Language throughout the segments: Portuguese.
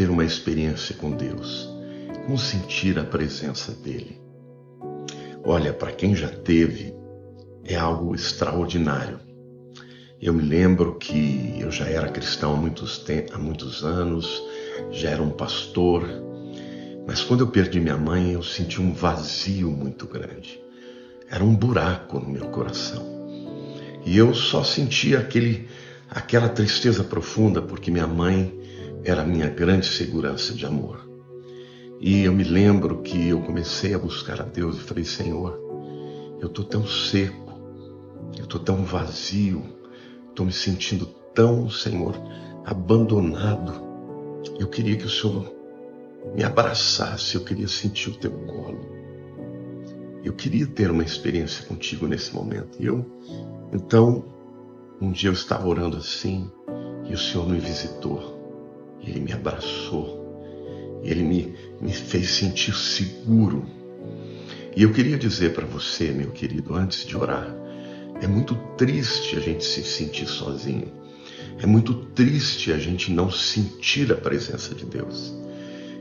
ter uma experiência com Deus? Como sentir a presença dele? Olha, para quem já teve, é algo extraordinário. Eu me lembro que eu já era cristão há muitos, há muitos anos, já era um pastor, mas quando eu perdi minha mãe, eu senti um vazio muito grande. Era um buraco no meu coração. E eu só sentia aquele, aquela tristeza profunda, porque minha mãe era a minha grande segurança de amor. E eu me lembro que eu comecei a buscar a Deus e falei: Senhor, eu estou tão seco, eu estou tão vazio, estou me sentindo tão, Senhor, abandonado. Eu queria que o Senhor me abraçasse, eu queria sentir o teu colo. Eu queria ter uma experiência contigo nesse momento. E eu, então, um dia eu estava orando assim e o Senhor me visitou. Ele me abraçou. Ele me, me fez sentir seguro. E eu queria dizer para você, meu querido, antes de orar, é muito triste a gente se sentir sozinho. É muito triste a gente não sentir a presença de Deus.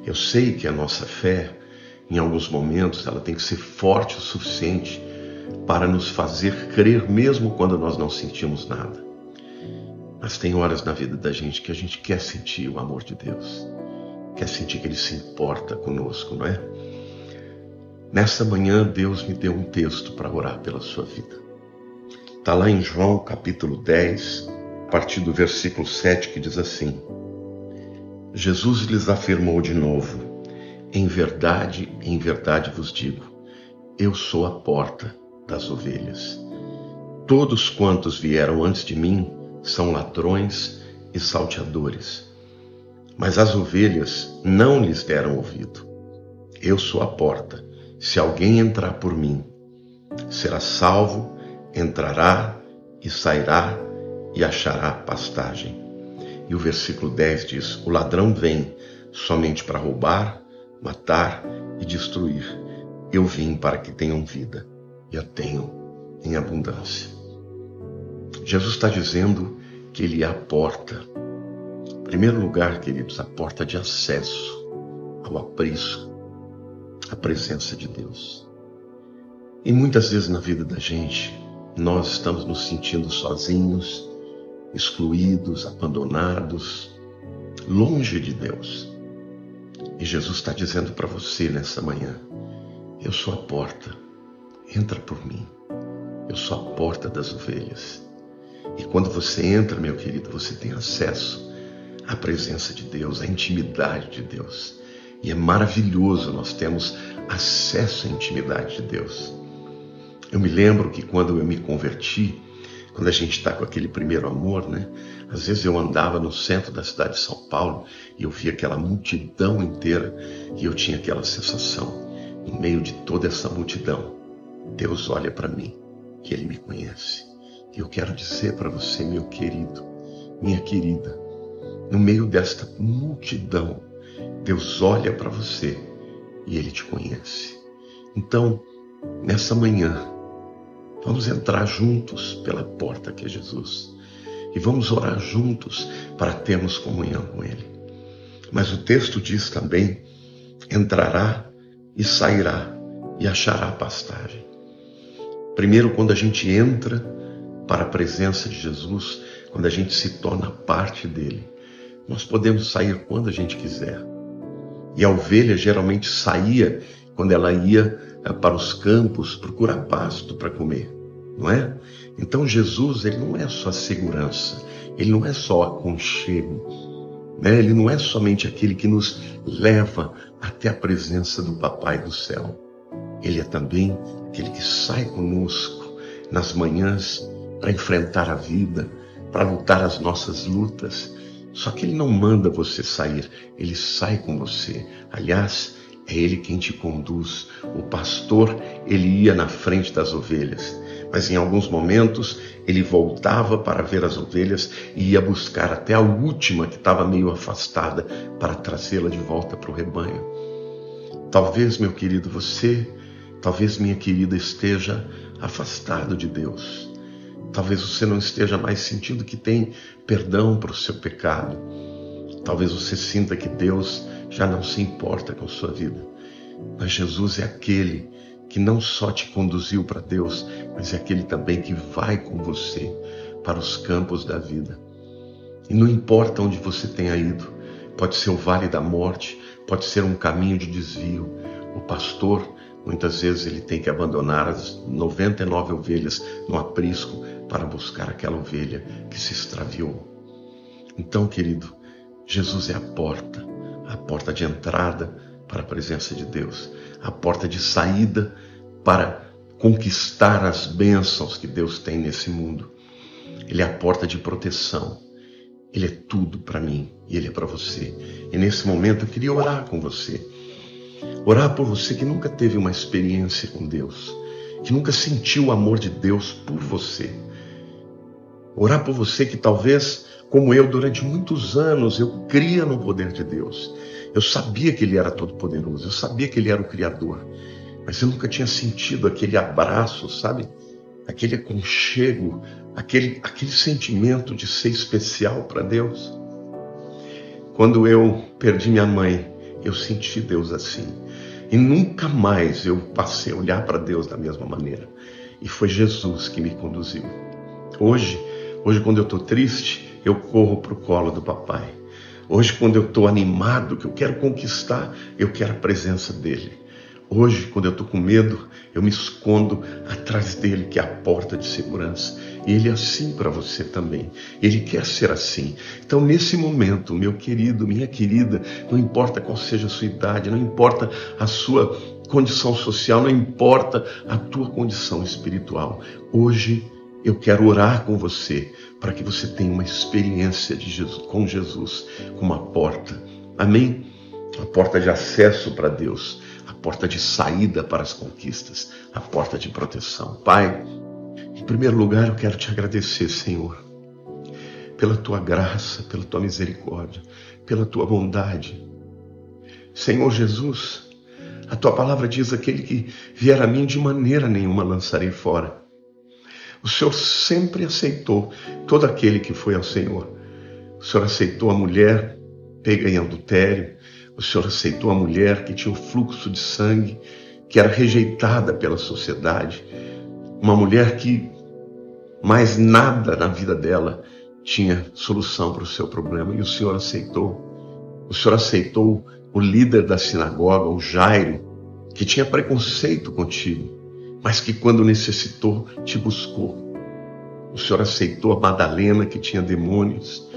Eu sei que a nossa fé, em alguns momentos, ela tem que ser forte o suficiente para nos fazer crer mesmo quando nós não sentimos nada. Mas tem horas na vida da gente que a gente quer sentir o amor de Deus, quer sentir que Ele se importa conosco, não é? Nessa manhã, Deus me deu um texto para orar pela sua vida. Está lá em João capítulo 10, a partir do versículo 7, que diz assim: Jesus lhes afirmou de novo: Em verdade, em verdade vos digo, eu sou a porta das ovelhas. Todos quantos vieram antes de mim são ladrões e salteadores. Mas as ovelhas não lhes deram ouvido. Eu sou a porta. Se alguém entrar por mim, será salvo, entrará e sairá e achará pastagem. E o versículo 10 diz: O ladrão vem somente para roubar, matar e destruir. Eu vim para que tenham vida e a tenham em abundância. Jesus está dizendo que Ele é a porta. Em primeiro lugar, queridos, a porta de acesso ao aprisco, à presença de Deus. E muitas vezes na vida da gente, nós estamos nos sentindo sozinhos, excluídos, abandonados, longe de Deus. E Jesus está dizendo para você nessa manhã: Eu sou a porta, entra por mim. Eu sou a porta das ovelhas. E quando você entra, meu querido, você tem acesso à presença de Deus, à intimidade de Deus. E é maravilhoso nós temos acesso à intimidade de Deus. Eu me lembro que quando eu me converti, quando a gente está com aquele primeiro amor, né? Às vezes eu andava no centro da cidade de São Paulo e eu via aquela multidão inteira e eu tinha aquela sensação, no meio de toda essa multidão, Deus olha para mim, que Ele me conhece. Eu quero dizer para você, meu querido, minha querida, no meio desta multidão, Deus olha para você e Ele te conhece. Então, nessa manhã, vamos entrar juntos pela porta que é Jesus e vamos orar juntos para termos comunhão com Ele. Mas o texto diz também: entrará e sairá e achará pastagem. Primeiro, quando a gente entra para a presença de Jesus, quando a gente se torna parte dele. Nós podemos sair quando a gente quiser. E a ovelha geralmente saía quando ela ia eh, para os campos procurar pasto para comer, não é? Então Jesus, ele não é só segurança, ele não é só aconchego, né? ele não é somente aquele que nos leva até a presença do Papai do céu. Ele é também aquele que sai conosco nas manhãs para enfrentar a vida, para lutar as nossas lutas. Só que ele não manda você sair, ele sai com você. Aliás, é ele quem te conduz. O pastor, ele ia na frente das ovelhas, mas em alguns momentos ele voltava para ver as ovelhas e ia buscar até a última que estava meio afastada para trazê-la de volta para o rebanho. Talvez, meu querido, você, talvez minha querida, esteja afastado de Deus. Talvez você não esteja mais sentindo que tem perdão para o seu pecado. Talvez você sinta que Deus já não se importa com sua vida. Mas Jesus é aquele que não só te conduziu para Deus, mas é aquele também que vai com você para os campos da vida. E não importa onde você tenha ido, pode ser o vale da morte, pode ser um caminho de desvio. O pastor, muitas vezes, ele tem que abandonar as 99 ovelhas no aprisco para buscar aquela ovelha que se extraviou. Então, querido, Jesus é a porta, a porta de entrada para a presença de Deus, a porta de saída para conquistar as bênçãos que Deus tem nesse mundo. Ele é a porta de proteção. Ele é tudo para mim e ele é para você. E nesse momento eu queria orar com você. Orar por você que nunca teve uma experiência com Deus, que nunca sentiu o amor de Deus por você. Orar por você que talvez, como eu, durante muitos anos, eu cria no poder de Deus. Eu sabia que Ele era todo-poderoso, eu sabia que Ele era o Criador, mas eu nunca tinha sentido aquele abraço, sabe? Aquele aconchego, aquele, aquele sentimento de ser especial para Deus. Quando eu perdi minha mãe, eu senti Deus assim. E nunca mais eu passei a olhar para Deus da mesma maneira. E foi Jesus que me conduziu. Hoje, hoje quando eu estou triste, eu corro para o colo do papai. Hoje, quando eu estou animado, que eu quero conquistar, eu quero a presença dele. Hoje, quando eu estou com medo, eu me escondo atrás dele, que é a porta de segurança. E ele é assim para você também. Ele quer ser assim. Então, nesse momento, meu querido, minha querida, não importa qual seja a sua idade, não importa a sua condição social, não importa a tua condição espiritual. Hoje eu quero orar com você para que você tenha uma experiência Jesus, com Jesus, com uma porta. Amém? A porta de acesso para Deus a porta de saída para as conquistas, a porta de proteção. Pai, em primeiro lugar eu quero te agradecer, Senhor, pela tua graça, pela tua misericórdia, pela tua bondade. Senhor Jesus, a tua palavra diz: aquele que vier a mim de maneira nenhuma lançarei fora. O Senhor sempre aceitou todo aquele que foi ao Senhor. O Senhor aceitou a mulher pega em adultério, o Senhor aceitou a mulher que tinha um fluxo de sangue, que era rejeitada pela sociedade, uma mulher que mais nada na vida dela tinha solução para o seu problema e o Senhor aceitou. O Senhor aceitou o líder da sinagoga, o Jairo, que tinha preconceito contigo, mas que quando necessitou te buscou. O Senhor aceitou a Madalena, que tinha demônios,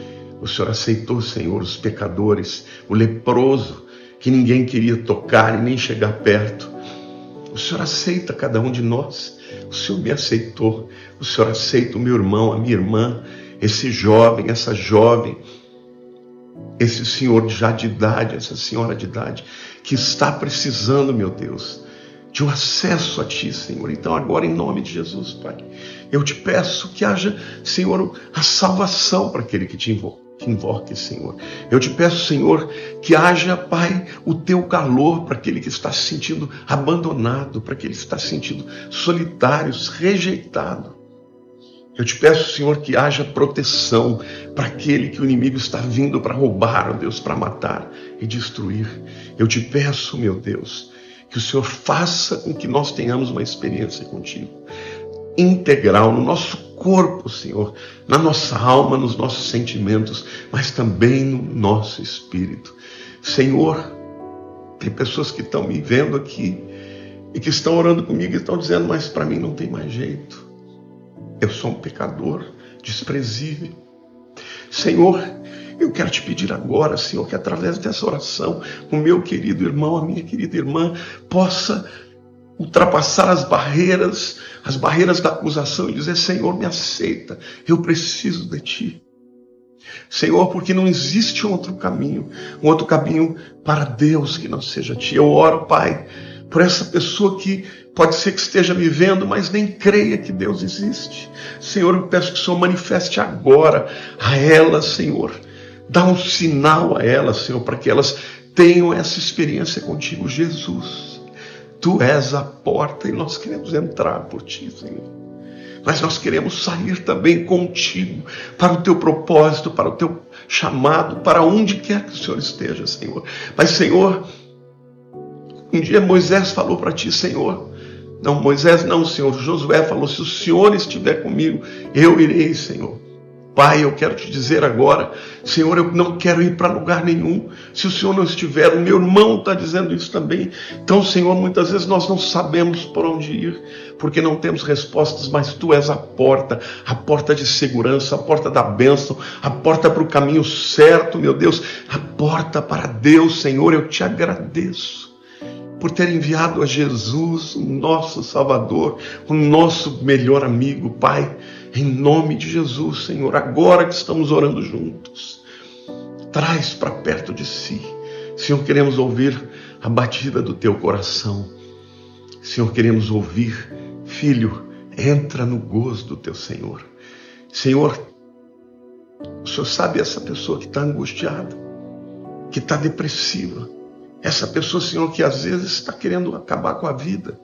o Senhor aceitou, Senhor, os pecadores, o leproso, que ninguém queria tocar e nem chegar perto. O Senhor aceita cada um de nós. O Senhor me aceitou. O Senhor aceita o meu irmão, a minha irmã, esse jovem, essa jovem, esse senhor já de idade, essa senhora de idade, que está precisando, meu Deus, de um acesso a Ti, Senhor. Então, agora, em nome de Jesus, Pai, eu te peço que haja, Senhor, a salvação para aquele que te invoca que invoque, Senhor. Eu te peço, Senhor, que haja, Pai, o teu calor para aquele que está se sentindo abandonado, para aquele que está se sentindo solitário, rejeitado. Eu te peço, Senhor, que haja proteção para aquele que o inimigo está vindo para roubar, ó Deus, para matar e destruir. Eu te peço, meu Deus, que o Senhor faça com que nós tenhamos uma experiência contigo integral no nosso corpo, Senhor, na nossa alma, nos nossos sentimentos, mas também no nosso espírito. Senhor, tem pessoas que estão me vendo aqui e que estão orando comigo e estão dizendo, mas para mim não tem mais jeito. Eu sou um pecador desprezível. Senhor, eu quero te pedir agora, Senhor, que através dessa oração, o meu querido irmão, a minha querida irmã, possa ultrapassar as barreiras, as barreiras da acusação e dizer: Senhor, me aceita, eu preciso de ti. Senhor, porque não existe outro caminho, um outro caminho para Deus que não seja ti. Eu oro, Pai, por essa pessoa que pode ser que esteja me vendo, mas nem creia que Deus existe. Senhor, eu peço que o Senhor manifeste agora a ela, Senhor. Dá um sinal a ela, Senhor, para que elas tenham essa experiência contigo, Jesus. Tu és a porta e nós queremos entrar por ti, Senhor. mas nós queremos sair também contigo para o teu propósito, para o teu chamado, para onde quer que o Senhor esteja, Senhor. Mas, Senhor, um dia Moisés falou para ti, Senhor, não, Moisés não, Senhor. Josué falou: se o Senhor estiver comigo, eu irei, Senhor. Pai, eu quero te dizer agora, Senhor, eu não quero ir para lugar nenhum. Se o Senhor não estiver, o meu irmão está dizendo isso também. Então, Senhor, muitas vezes nós não sabemos por onde ir, porque não temos respostas, mas Tu és a porta, a porta de segurança, a porta da bênção, a porta para o caminho certo, meu Deus, a porta para Deus, Senhor, eu te agradeço por ter enviado a Jesus, o nosso Salvador, o nosso melhor amigo, Pai. Em nome de Jesus, Senhor, agora que estamos orando juntos, traz para perto de si. Senhor, queremos ouvir a batida do teu coração. Senhor, queremos ouvir, filho, entra no gozo do teu Senhor. Senhor, o Senhor sabe essa pessoa que está angustiada, que está depressiva, essa pessoa, Senhor, que às vezes está querendo acabar com a vida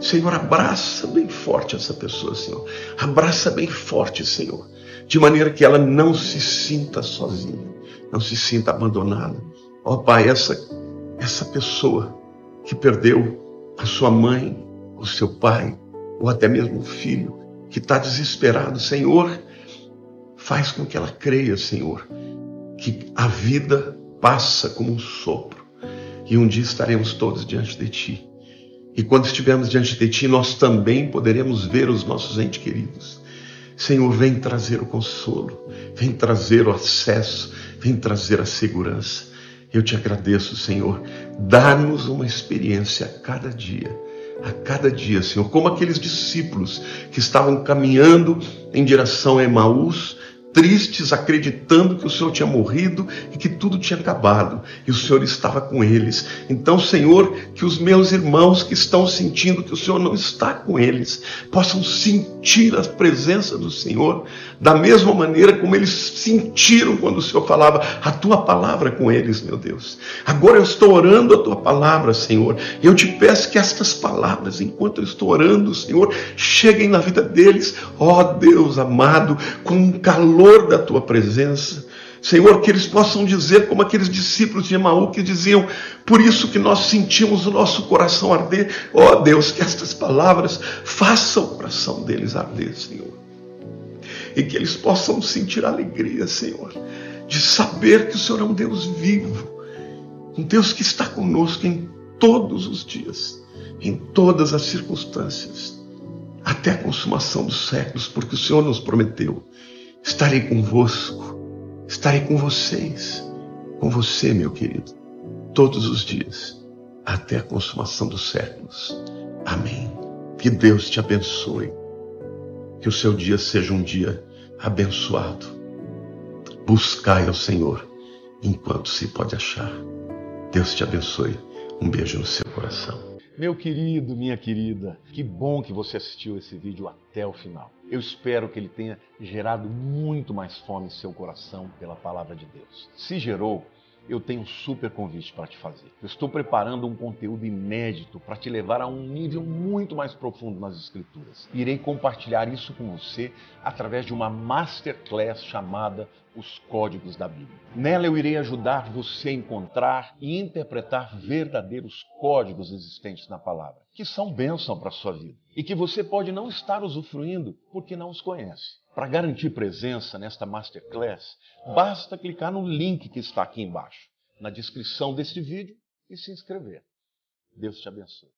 Senhor, abraça bem forte essa pessoa, Senhor. Abraça bem forte, Senhor. De maneira que ela não se sinta sozinha, não se sinta abandonada. Ó oh, Pai, essa, essa pessoa que perdeu a sua mãe, o seu pai, ou até mesmo o filho, que está desesperado, Senhor, faz com que ela creia, Senhor, que a vida passa como um sopro e um dia estaremos todos diante de Ti e quando estivermos diante de Ti, nós também poderemos ver os nossos entes queridos. Senhor, vem trazer o consolo, vem trazer o acesso, vem trazer a segurança. Eu te agradeço, Senhor. Dá-nos uma experiência a cada dia, a cada dia, Senhor, como aqueles discípulos que estavam caminhando em direção a Emaús tristes, acreditando que o Senhor tinha morrido e que tudo tinha acabado, e o Senhor estava com eles. Então, Senhor, que os meus irmãos que estão sentindo que o Senhor não está com eles, possam sentir a presença do Senhor, da mesma maneira como eles sentiram quando o Senhor falava a tua palavra com eles, meu Deus. Agora eu estou orando a tua palavra, Senhor, e eu te peço que estas palavras, enquanto eu estou orando, Senhor, cheguem na vida deles, ó Deus amado, com um calor calor da tua presença. Senhor, que eles possam dizer como aqueles discípulos de Emaú que diziam, por isso que nós sentimos o nosso coração arder. Ó oh, Deus, que estas palavras façam o coração deles arder, Senhor. E que eles possam sentir alegria, Senhor, de saber que o Senhor é um Deus vivo, um Deus que está conosco em todos os dias, em todas as circunstâncias, até a consumação dos séculos, porque o Senhor nos prometeu Estarei convosco, estarei com vocês, com você, meu querido, todos os dias, até a consumação dos séculos. Amém. Que Deus te abençoe. Que o seu dia seja um dia abençoado. Buscai ao Senhor enquanto se pode achar. Deus te abençoe. Um beijo no seu coração. Meu querido, minha querida, que bom que você assistiu esse vídeo até o final. Eu espero que ele tenha gerado muito mais fome em seu coração pela palavra de Deus. Se gerou, eu tenho um super convite para te fazer. Eu estou preparando um conteúdo inédito para te levar a um nível muito mais profundo nas Escrituras. Irei compartilhar isso com você através de uma masterclass chamada Os Códigos da Bíblia. Nela eu irei ajudar você a encontrar e interpretar verdadeiros códigos existentes na palavra, que são bênção para a sua vida e que você pode não estar usufruindo porque não os conhece. Para garantir presença nesta masterclass, basta clicar no link que está aqui embaixo, na descrição deste vídeo e se inscrever. Deus te abençoe.